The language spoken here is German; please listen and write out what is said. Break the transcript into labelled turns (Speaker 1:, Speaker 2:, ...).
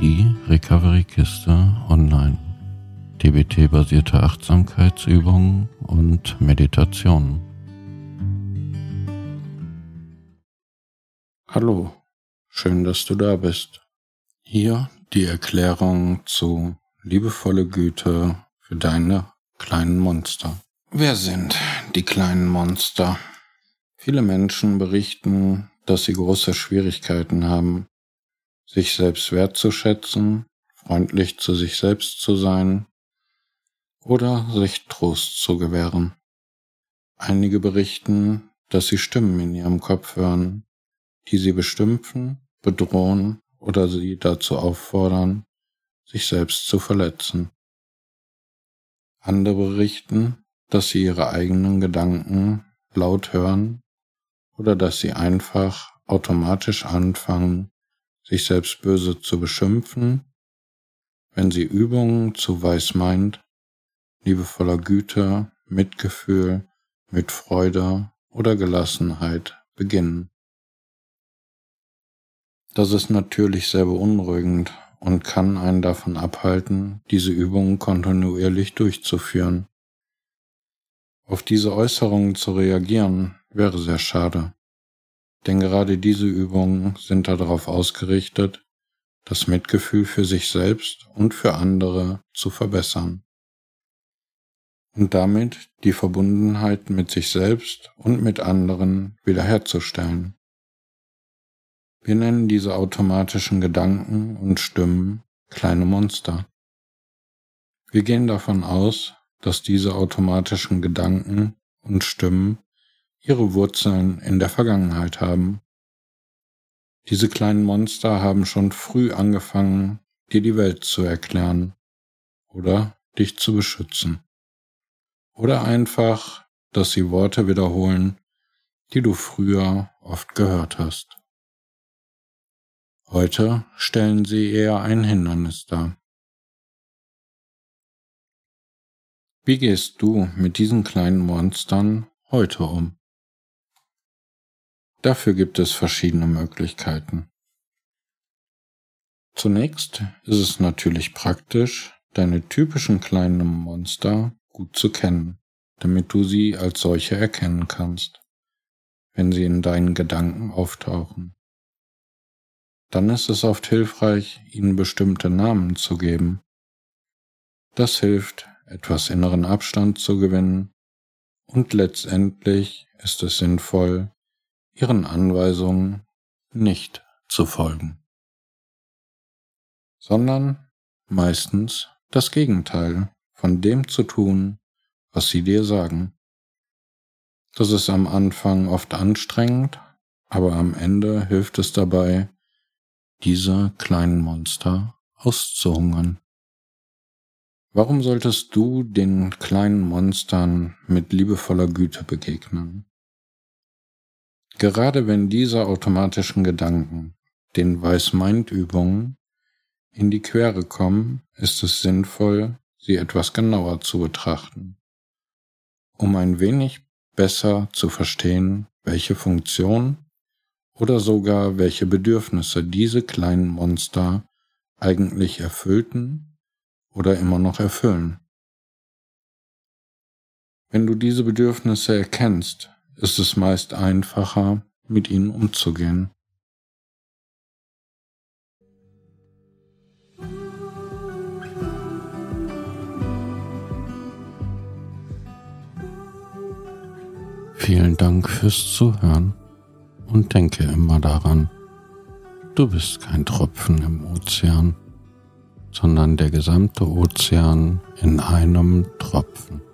Speaker 1: die Recovery-Kiste online. DBT-basierte Achtsamkeitsübungen und Meditationen. Hallo, schön, dass du da bist. Hier die Erklärung zu liebevolle Güte für deine kleinen Monster. Wer sind die kleinen Monster? Viele Menschen berichten, dass sie große Schwierigkeiten haben, sich selbst wertzuschätzen, freundlich zu sich selbst zu sein oder sich Trost zu gewähren. Einige berichten, dass sie Stimmen in ihrem Kopf hören, die sie bestümpfen, bedrohen oder sie dazu auffordern, sich selbst zu verletzen. Andere berichten, dass sie ihre eigenen Gedanken laut hören oder dass sie einfach automatisch anfangen, sich selbst böse zu beschimpfen, wenn sie Übungen zu Weiß meint, liebevoller Güte, Mitgefühl, mit Freude oder Gelassenheit beginnen. Das ist natürlich sehr beunruhigend und kann einen davon abhalten, diese Übungen kontinuierlich durchzuführen. Auf diese Äußerungen zu reagieren wäre sehr schade. Denn gerade diese Übungen sind darauf ausgerichtet, das Mitgefühl für sich selbst und für andere zu verbessern und damit die Verbundenheit mit sich selbst und mit anderen wiederherzustellen. Wir nennen diese automatischen Gedanken und Stimmen kleine Monster. Wir gehen davon aus, dass diese automatischen Gedanken und Stimmen ihre Wurzeln in der Vergangenheit haben. Diese kleinen Monster haben schon früh angefangen, dir die Welt zu erklären oder dich zu beschützen. Oder einfach, dass sie Worte wiederholen, die du früher oft gehört hast. Heute stellen sie eher ein Hindernis dar. Wie gehst du mit diesen kleinen Monstern heute um? Dafür gibt es verschiedene Möglichkeiten. Zunächst ist es natürlich praktisch, deine typischen kleinen Monster gut zu kennen, damit du sie als solche erkennen kannst, wenn sie in deinen Gedanken auftauchen. Dann ist es oft hilfreich, ihnen bestimmte Namen zu geben. Das hilft, etwas inneren Abstand zu gewinnen und letztendlich ist es sinnvoll, ihren Anweisungen nicht zu folgen, sondern meistens das Gegenteil von dem zu tun, was sie dir sagen. Das ist am Anfang oft anstrengend, aber am Ende hilft es dabei, diese kleinen Monster auszuhungern. Warum solltest du den kleinen Monstern mit liebevoller Güte begegnen? Gerade wenn diese automatischen Gedanken den Weiß-Mind-Übungen in die Quere kommen, ist es sinnvoll, sie etwas genauer zu betrachten, um ein wenig besser zu verstehen, welche Funktion oder sogar welche Bedürfnisse diese kleinen Monster eigentlich erfüllten oder immer noch erfüllen. Wenn du diese Bedürfnisse erkennst, ist es meist einfacher, mit ihnen umzugehen. Vielen Dank fürs Zuhören und denke immer daran, du bist kein Tropfen im Ozean, sondern der gesamte Ozean in einem Tropfen.